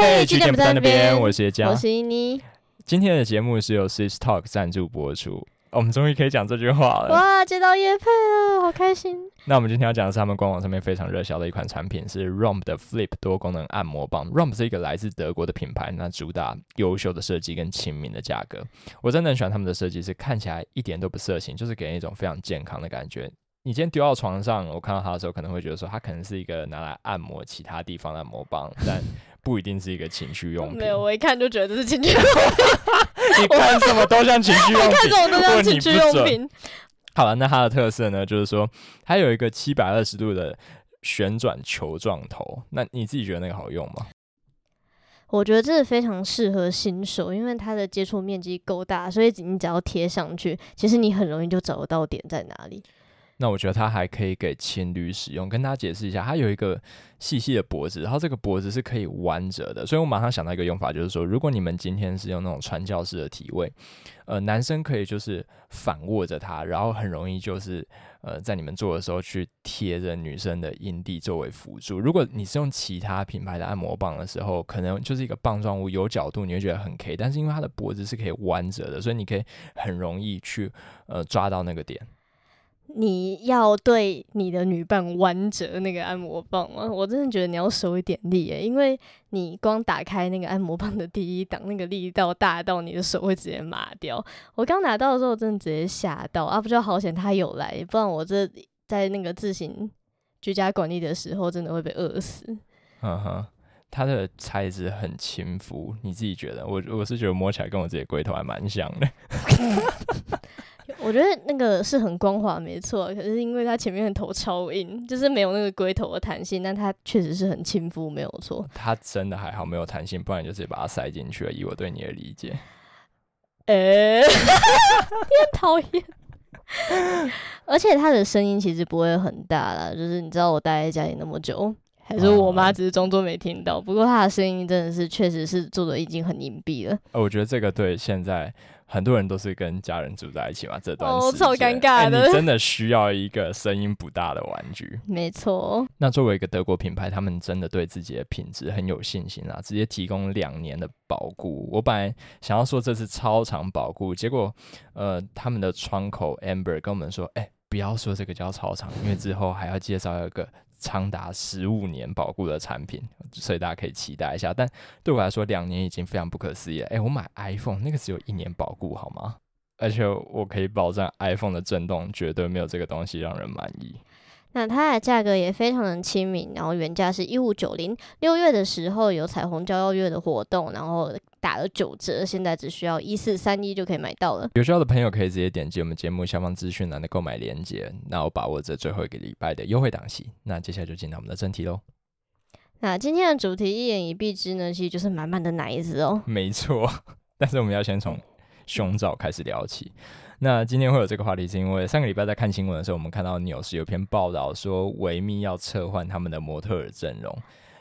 嘿，据点不在那边，我是叶佳，我是依妮。今天的节目是由 Sis Talk 赞助播出。我们终于可以讲这句话了！哇，接到叶配了，好开心！那我们今天要讲的是他们官网上面非常热销的一款产品，是 Roomba 的 Flip 多功能按摩棒。Roomba 是一个来自德国的品牌，那主打优秀的设计跟亲民的价格。我真的很喜欢他们的设计，是看起来一点都不色情，就是给人一种非常健康的感觉。你今天丢到床上，我看到它的时候，可能会觉得说它可能是一个拿来按摩其他地方的按摩棒，但不一定是一个情趣用品。没有，我一看就觉得这是情趣用品。你看什么都像情趣用品，看什么都像情趣用品。好了，那它的特色呢，就是说它有一个七百二十度的旋转球状头。那你自己觉得那个好用吗？我觉得这是非常适合新手，因为它的接触面积够大，所以你只要贴上去，其实你很容易就找得到点在哪里。那我觉得它还可以给情侣使用，跟大家解释一下，它有一个细细的脖子，然后这个脖子是可以弯折的，所以我马上想到一个用法，就是说，如果你们今天是用那种传教士的体位，呃，男生可以就是反握着它，然后很容易就是呃，在你们做的时候去贴着女生的阴蒂作为辅助。如果你是用其他品牌的按摩棒的时候，可能就是一个棒状物，有角度你会觉得很 K，但是因为它的脖子是可以弯折的，所以你可以很容易去呃抓到那个点。你要对你的女伴弯折那个按摩棒吗？我真的觉得你要收一点力诶，因为你光打开那个按摩棒的第一档，那个力道大到你的手会直接麻掉。我刚拿到的时候，真的直接吓到啊！不就好险他有来，不然我这在那个自行居家管理的时候，真的会被饿死。嗯哼，它的材质很亲肤，你自己觉得？我我是觉得摸起来跟我自己龟头还蛮像的。我觉得那个是很光滑，没错。可是因为它前面的头超硬，就是没有那个龟头的弹性，但它确实是很亲肤，没有错。它真的还好没有弹性，不然就直接把它塞进去了。以我对你的理解，诶、欸，你很讨厌。而且它的声音其实不会很大啦，就是你知道我待在家里那么久，还是我妈只是装作没听到。不过它的声音真的是确实是做的已经很隐蔽了。呃我觉得这个对现在。很多人都是跟家人住在一起嘛，这段时间、哦、超尴尬的、欸。你真的需要一个声音不大的玩具。没错。那作为一个德国品牌，他们真的对自己的品质很有信心啊，直接提供两年的保固。我本来想要说这是超长保固，结果呃，他们的窗口 Amber 跟我们说，哎、欸，不要说这个叫超长，因为之后还要介绍一个。长达十五年保固的产品，所以大家可以期待一下。但对我来说，两年已经非常不可思议了。诶、我买 iPhone 那个只有一年保固，好吗？而且我可以保证，iPhone 的震动绝对没有这个东西让人满意。那它的价格也非常的亲民，然后原价是一五九零，六月的时候有彩虹交邀月的活动，然后打了九折，现在只需要一四三一就可以买到了。有需要的朋友可以直接点击我们节目下方资讯栏的购买链接，那我把握这最后一个礼拜的优惠档期。那接下来就进到我们的正题喽。那今天的主题一言以蔽之呢，其实就是满满的奶子哦。没错，但是我们要先从胸罩开始聊起。那今天会有这个话题，是因为上个礼拜在看新闻的时候，我们看到纽时有篇报道说，维密要撤换他们的模特儿阵容。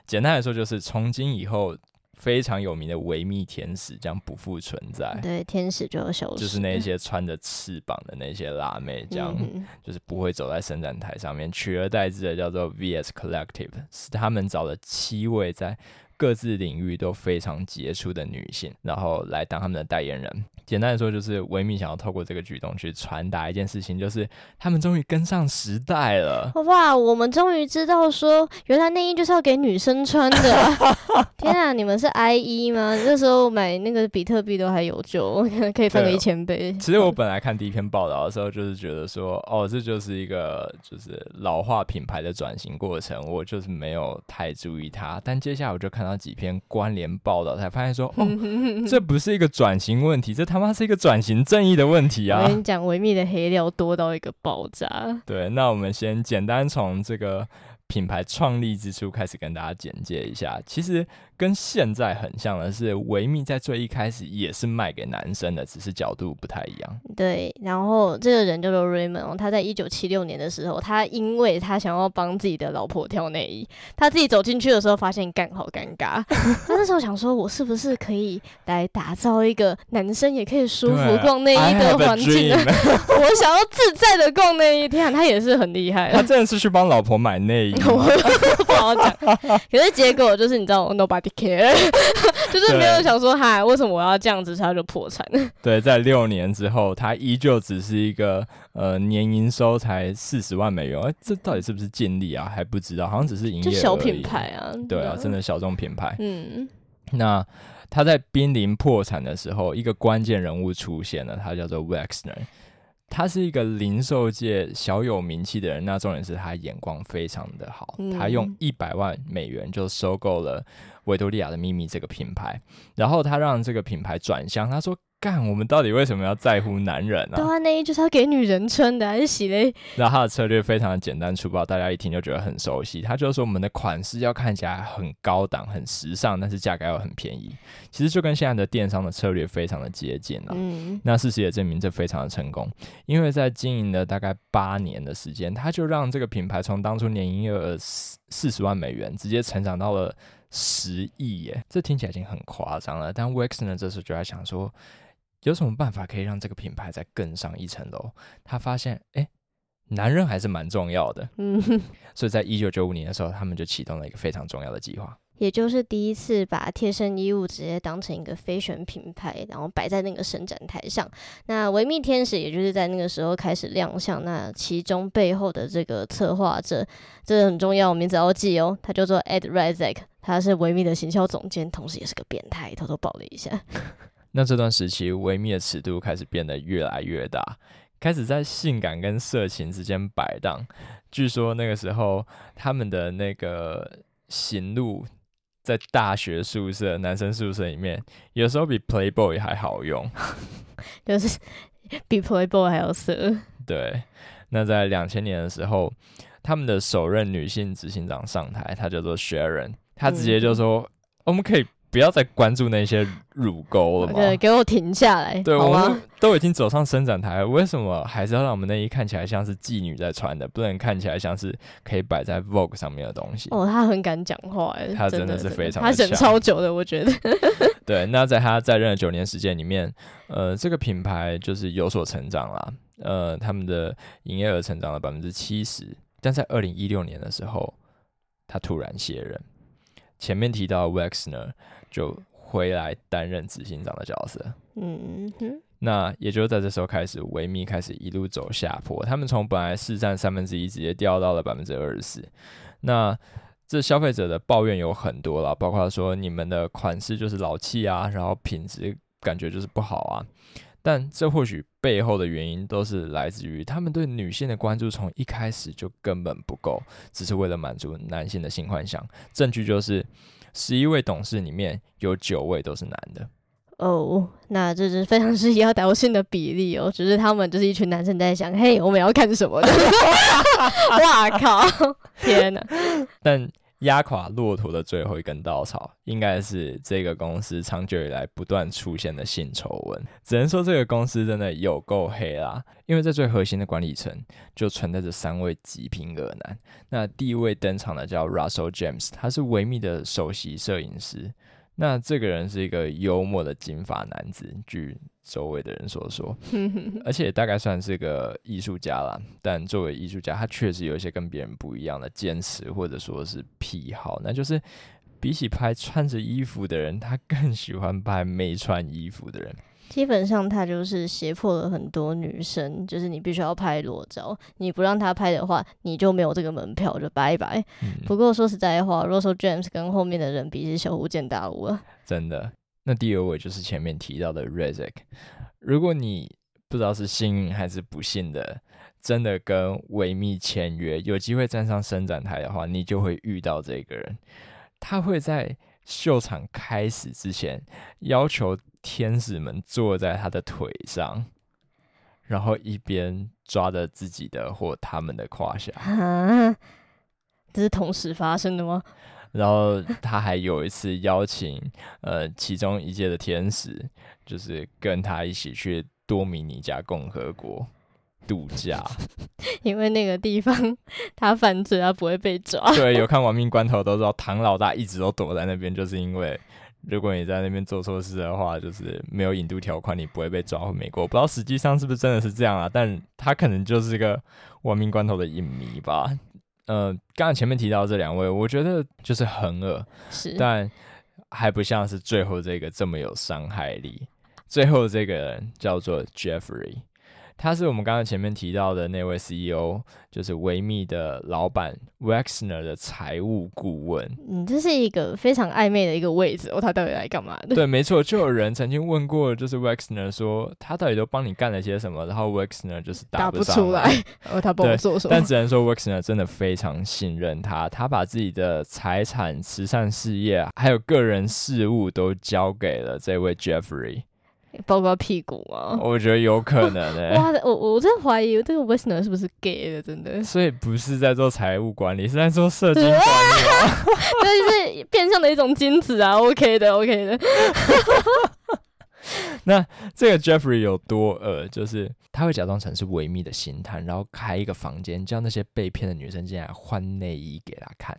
简单来说，就是从今以后，非常有名的维密天使将不复存在。对，天使就要消失，就是那些穿着翅膀的那些辣妹，这样就是不会走在伸展台上面，取而代之的叫做 VS Collective，是他们找了七位在各自领域都非常杰出的女性，然后来当他们的代言人。简单来说，就是维密想要透过这个举动去传达一件事情，就是他们终于跟上时代了。哇，我们终于知道说，原来内衣就是要给女生穿的。天啊，你们是 IE 吗？那时候买那个比特币都还有救，可以翻个一千倍。其实我 本来看第一篇报道的时候，就是觉得说，哦，这就是一个就是老化品牌的转型过程，我就是没有太注意它。但接下来我就看到几篇关联报道，才发现说，哦，这不是一个转型问题，这他妈是一个转型正义的问题啊！我跟你讲，维密的黑料多到一个爆炸。对，那我们先简单从这个。品牌创立之初开始跟大家简介一下，其实跟现在很像的是，维密在最一开始也是卖给男生的，只是角度不太一样。对，然后这个人叫做 Raymond，他在一九七六年的时候，他因为他想要帮自己的老婆挑内衣，他自己走进去的时候发现干好尴尬，他那时候想说，我是不是可以来打造一个男生也可以舒服逛 内衣的环境呢？我想要自在的逛内衣，天啊，他也是很厉害，他真的是去帮老婆买内衣。不好讲，可是结果就是你知道，nobody nobody care，就是没有想说嗨，为什么我要这样子，他就破产。对，在六年之后，他依旧只是一个呃年营收才四十万美元，哎，这到底是不是净利啊？还不知道，好像只是营业额。小品牌啊，对啊，真的小众品牌。嗯，那他在濒临破产的时候，一个关键人物出现了，他叫做 Wexner。他是一个零售界小有名气的人，那重点是他眼光非常的好，嗯、他用一百万美元就收购了维多利亚的秘密这个品牌，然后他让这个品牌转向，他说。干，我们到底为什么要在乎男人呢、啊？对啊，内衣就是要给女人穿的，还是洗嘞？然后他的策略非常的简单粗暴，大家一听就觉得很熟悉。他就说我们的款式要看起来很高档、很时尚，但是价格要很便宜。其实就跟现在的电商的策略非常的接近了。嗯，那事实也证明这非常的成功，因为在经营了大概八年的时间，他就让这个品牌从当初年营业额四四十万美元，直接成长到了十亿耶。这听起来已经很夸张了，但 Wexner 呢，这时候就在想说。有什么办法可以让这个品牌再更上一层楼？他发现，哎、欸，男人还是蛮重要的。嗯，所以在一九九五年的时候，他们就启动了一个非常重要的计划，也就是第一次把贴身衣物直接当成一个非选品牌，然后摆在那个伸展台上。那维密天使也就是在那个时候开始亮相。那其中背后的这个策划者，这个很重要，名字要记哦，他叫做 Ed Rezak，他是维密的行销总监，同时也是个变态，偷偷爆了一下。那这段时期，维密的尺度开始变得越来越大，开始在性感跟色情之间摆荡。据说那个时候，他们的那个行路在大学宿舍、男生宿舍里面，有时候比 Playboy 还好用，就是比 Playboy 还要色。对，那在两千年的时候，他们的首任女性执行长上台，她叫做 Sharon，她直接就说：“嗯、我们可以。”不要再关注那些乳沟了嘛！对，给我停下来！对，我们都已经走上伸展台了，为什么还是要让我们内衣看起来像是妓女在穿的，不能看起来像是可以摆在 Vogue 上面的东西？哦，他很敢讲话，哎，他真的是非常，他忍超久的，我觉得。对，那在他在任的九年时间里面，呃，这个品牌就是有所成长啦，呃，他们的营业额成长了百分之七十，但在二零一六年的时候，他突然卸任。前面提到 Wexner 就回来担任执行长的角色，嗯哼，那也就在这时候开始，维密开始一路走下坡，他们从本来市占三分之一直接掉到了百分之二十四。那这消费者的抱怨有很多了，包括说你们的款式就是老气啊，然后品质感觉就是不好啊。但这或许背后的原因都是来自于他们对女性的关注从一开始就根本不够，只是为了满足男性的性幻想。证据就是十一位董事里面有九位都是男的。哦，那这是非常是压倒性的比例哦，只是他们就是一群男生在想，嘿，我们要看什么的？哇靠！天哪！但。压垮骆驼的最后一根稻草，应该是这个公司长久以来不断出现的性丑闻。只能说这个公司真的有够黑啦，因为在最核心的管理层就存在着三位极品恶男。那第一位登场的叫 Russell James，他是维密的首席摄影师。那这个人是一个幽默的金发男子，据周围的人所说，而且大概算是个艺术家啦。但作为艺术家，他确实有一些跟别人不一样的坚持，或者说是癖好，那就是比起拍穿着衣服的人，他更喜欢拍没穿衣服的人。基本上他就是胁迫了很多女生，就是你必须要拍裸照，你不让他拍的话，你就没有这个门票，就拜拜。嗯、不过说实在话，Russell James 跟后面的人比是小巫见大巫啊。真的，那第二位就是前面提到的 Razek。如果你不知道是幸运还是不幸的，真的跟维密签约，有机会站上伸展台的话，你就会遇到这个人。他会在秀场开始之前要求。天使们坐在他的腿上，然后一边抓着自己的或他们的胯下。啊，这是同时发生的吗？然后他还有一次邀请呃其中一届的天使，就是跟他一起去多米尼加共和国度假，因为那个地方 他犯罪他不会被抓。对，有看《亡命关头》都知道，唐老大一直都躲在那边，就是因为。如果你在那边做错事的话，就是没有引渡条款，你不会被抓回美国。我不知道实际上是不是真的是这样啊？但他可能就是个亡命关头的影迷吧。呃，刚刚前面提到这两位，我觉得就是很恶，是，但还不像是最后这个这么有伤害力。最后这个人叫做 Jeffrey。他是我们刚刚前面提到的那位 CEO，就是维密的老板 Wexner 的财务顾问。嗯，这是一个非常暧昧的一个位置哦。他到底来干嘛的？对，没错，就有人曾经问过，就是 Wexner 说他到底都帮你干了些什么，然后 Wexner 就是答不，不出来，然后他帮我做什么？但只能说 Wexner 真的非常信任他，他把自己的财产、慈善事业还有个人事务都交给了这位 Jeffrey。包括屁股吗？我觉得有可能诶、欸。哇，我我真怀疑这个 Wexner 是不是 gay 的，真的。所以不是在做财务管理，是在做社 经管理吗？对，就是变相的一种金子啊。OK 的，OK 的。那这个 Jeffrey 有多恶？就是他会假装成是维密的星探，然后开一个房间，叫那些被骗的女生进来换内衣给他看，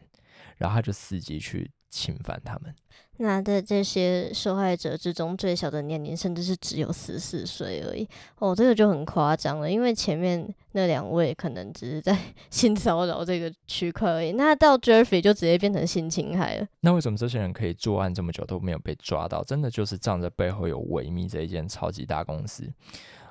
然后他就伺机去侵犯他们。那在这些受害者之中，最小的年龄甚至是只有十四岁而已。哦，这个就很夸张了，因为前面那两位可能只是在性骚扰这个区块而已，那到 Jeffrey 就直接变成性侵害了。那为什么这些人可以作案这么久都没有被抓到？真的就是仗着背后有维密这一间超级大公司。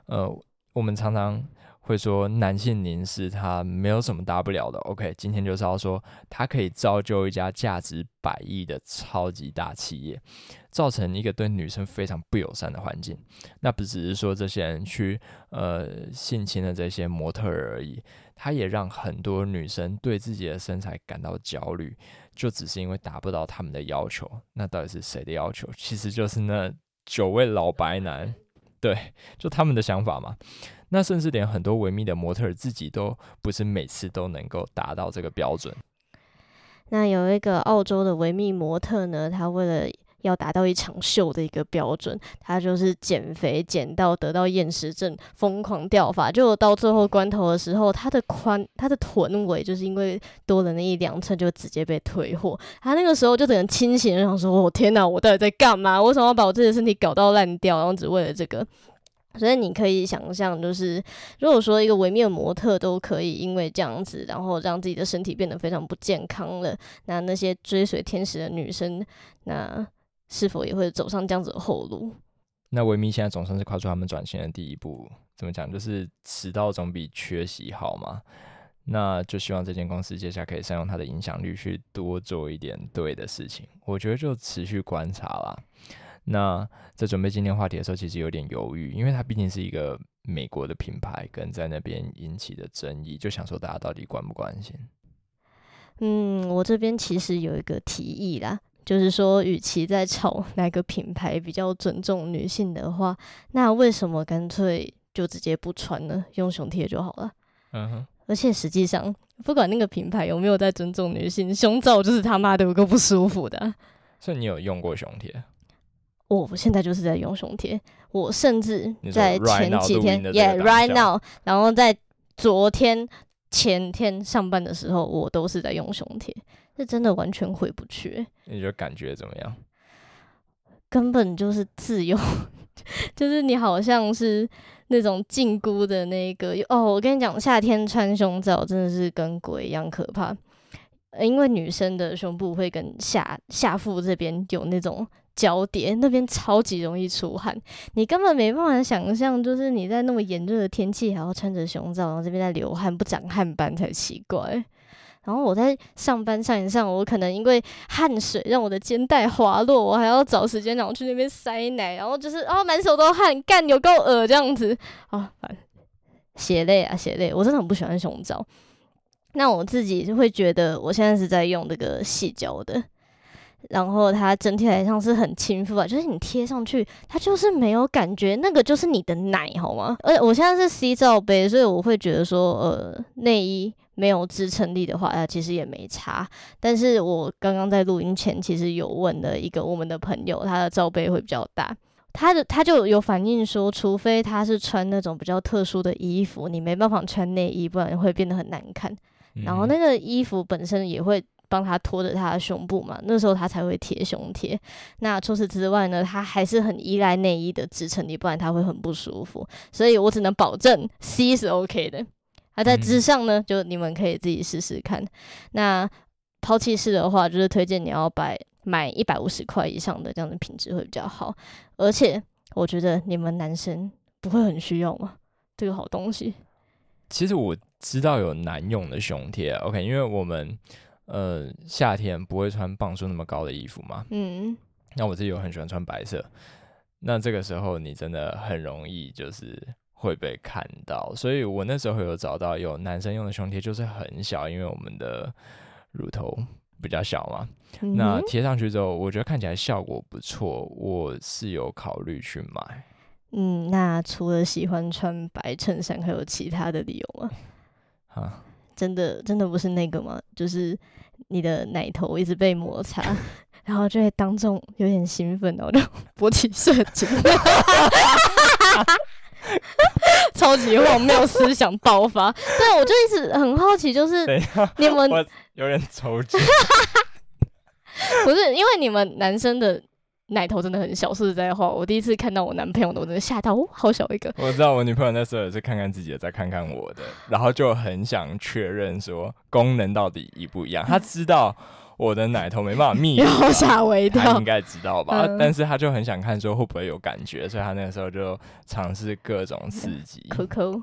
呃，我们常常。会说男性凝视他没有什么大不了的，OK，今天就是要说他可以造就一家价值百亿的超级大企业，造成一个对女生非常不友善的环境。那不只是说这些人去呃性侵了这些模特儿而已，他也让很多女生对自己的身材感到焦虑，就只是因为达不到他们的要求。那到底是谁的要求？其实就是那九位老白男，对，就他们的想法嘛。那甚至连很多维密的模特儿自己都不是每次都能够达到这个标准。那有一个澳洲的维密模特呢，他为了要达到一场秀的一个标准，他就是减肥减到得到厌食症，疯狂掉发，就到最后关头的时候，他的宽他的臀围就是因为多了那一两寸，就直接被退货。他那个时候就整个清醒，想说：“我、哦、天哪，我到底在干嘛？为什么要把我自己的身体搞到烂掉？然后只为了这个？”所以你可以想象，就是如果说一个维密的模特都可以因为这样子，然后让自己的身体变得非常不健康了，那那些追随天使的女生，那是否也会走上这样子的后路？那维密现在总算是跨出他们转型的第一步，怎么讲？就是迟到总比缺席好嘛。那就希望这间公司接下来可以善用它的影响力去多做一点对的事情。我觉得就持续观察啦。那在准备今天话题的时候，其实有点犹豫，因为它毕竟是一个美国的品牌，跟在那边引起的争议，就想说大家到底关不关心？嗯，我这边其实有一个提议啦，就是说，与其在吵哪个品牌比较尊重女性的话，那为什么干脆就直接不穿呢？用胸贴就好了。嗯哼。而且实际上，不管那个品牌有没有在尊重女性，胸罩就是他妈的有个不舒服的。所以你有用过胸贴？我现在就是在用胸贴，我甚至在前几天，Yeah right now，然后在昨天、前天上班的时候，我都是在用胸贴，是真的完全回不去。你觉得感觉怎么样？根本就是自由，就是你好像是那种禁锢的那个哦。我跟你讲，夏天穿胸罩真的是跟鬼一样可怕，因为女生的胸部会跟下下腹这边有那种。交叠那边超级容易出汗，你根本没办法想象，就是你在那么炎热的天气还要穿着胸罩，然后这边在流汗不长汗斑才奇怪。然后我在上班上一上，我可能因为汗水让我的肩带滑落，我还要找时间然后去那边塞奶，然后就是哦满手都汗，干有够恶这样子啊，反正血泪啊血泪，我真的很不喜欢胸罩。那我自己就会觉得，我现在是在用这个矽胶的。然后它整体来上是很亲肤啊，就是你贴上去，它就是没有感觉，那个就是你的奶，好吗？而且我现在是 C 罩杯，所以我会觉得说，呃，内衣没有支撑力的话，它其实也没差。但是我刚刚在录音前，其实有问了一个我们的朋友，他的罩杯会比较大，他的他就有反映说，除非他是穿那种比较特殊的衣服，你没办法穿内衣，不然会变得很难看。然后那个衣服本身也会。帮他托着他的胸部嘛，那时候他才会贴胸贴。那除此之外呢，他还是很依赖内衣的支撑力，不然他会很不舒服。所以我只能保证 C 是 OK 的。那在之上呢，就你们可以自己试试看。那抛弃式的话，就是推荐你要买买一百五十块以上的，这样的品质会比较好。而且我觉得你们男生不会很需要吗？这个好东西。其实我知道有男用的胸贴，OK，因为我们呃夏天不会穿磅数那么高的衣服嘛。嗯。那我自己又很喜欢穿白色，那这个时候你真的很容易就是会被看到，所以我那时候有找到有男生用的胸贴，就是很小，因为我们的乳头比较小嘛。嗯、那贴上去之后，我觉得看起来效果不错，我是有考虑去买。嗯，那除了喜欢穿白衬衫，还有其他的理由吗？啊，真的真的不是那个吗？就是你的奶头一直被摩擦。然后就会当众有点兴奋，然后就勃起射精，超级荒谬思想爆发。对，我就一直很好奇，就是你们有点抽筋，不是因为你们男生的奶头真的很小。说实在话，我第一次看到我男朋友的，我真的吓到，哦，好小一个。我知道我女朋友那时候也是看看自己的，再看看我的，然后就很想确认说功能到底一不一样。他知道。我的奶头没办法 密，吓我一跳。他应该知道吧？嗯、但是他就很想看说会不会有感觉，所以他那个时候就尝试各种刺激。抠抠。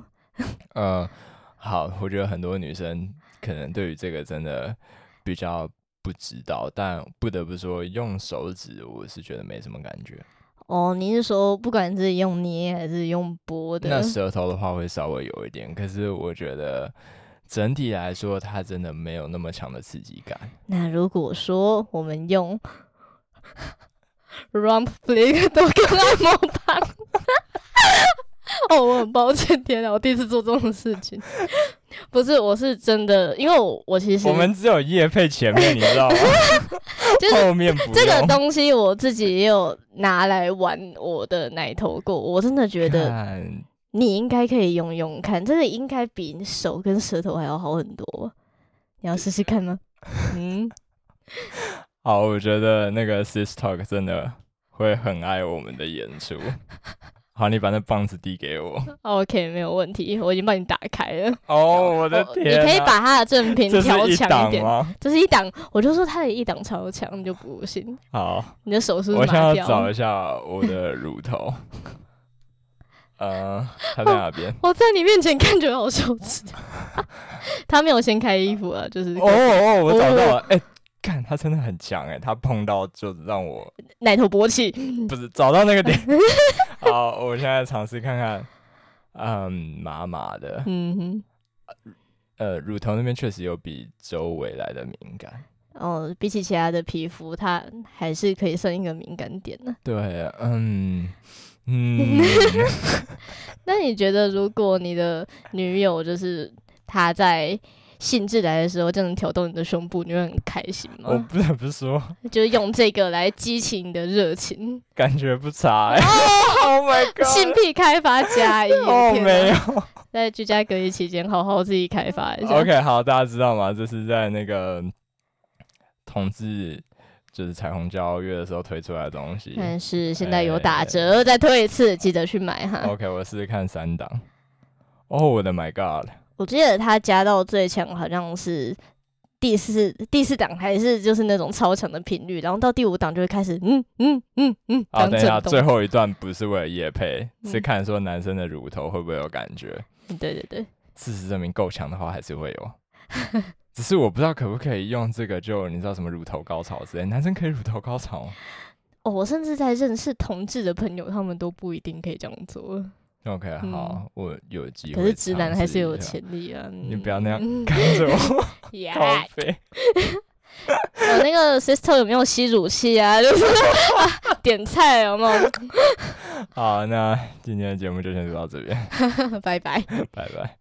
呃，好，我觉得很多女生可能对于这个真的比较不知道，但不得不说，用手指我是觉得没什么感觉。哦，你是说不管是用捏还是用拨的？那舌头的话会稍微有一点，可是我觉得。整体来说，它真的没有那么强的刺激感。那如果说我们用 rump flick 都跟按摩棒，哦，我很抱歉，天啊，我第一次做这种事情。不是，我是真的，因为我我其实我们只有叶配前面，你知道吗？就是后面不这个东西，我自己也有拿来玩我的奶头过，我真的觉得。你应该可以用用看，这个应该比手跟舌头还要好很多。你要试试看吗？嗯，好，我觉得那个 Sis Talk 真的会很爱我们的演出。好，你把那棒子递给我。OK，没有问题，我已经帮你打开了。哦，我的天、啊！你可以把它的正品调强一点吗？这是一档，我就说它的一档超强，你就不信。好，你的手是不是？我想要找一下我的乳头。呃，他在哪边？我在你面前看觉得好羞耻。他没有先开衣服啊，就是哦哦，我找到了，哎、哦，看、欸、他真的很强哎，他碰到就让我奶头勃起，不是找到那个点。好，我现在尝试看看，嗯，麻麻的，嗯哼，呃，乳头那边确实有比周围来的敏感。哦，比起其他的皮肤，它还是可以算一个敏感点的。对，嗯。嗯，那你觉得，如果你的女友就是她在兴致来的时候，就能挑动你的胸部，你会很开心吗？我不得不说，就是用这个来激起你的热情，感觉不差。Oh, oh my god！性癖开发加一哦，oh, 没有，在居家隔离期间，好好自己开发一下。OK，好，大家知道吗？这是在那个同志。就是彩虹骄傲月的时候推出来的东西，但是现在有打折，欸、再推一次，记得去买哈。OK，我试试看三档。哦，我的 My God！我记得它加到最强好像是第四第四档，还是就是那种超强的频率，然后到第五档就会开始嗯嗯嗯嗯。好，等一下，最后一段不是为了夜配，嗯、是看说男生的乳头会不会有感觉。对对对，事实证明够强的话还是会有。只是我不知道可不可以用这个，就你知道什么乳头高潮之类，男生可以乳头高潮？哦，我甚至在认识同志的朋友，他们都不一定可以这样做。OK，好，嗯、我有机会。可是直男还是有潜力啊！你不要那样看着我。Yeah 我那个 sister 有没有吸乳器啊？就是点菜有没有？好，那今天的节目就先录到这边，拜拜，拜拜。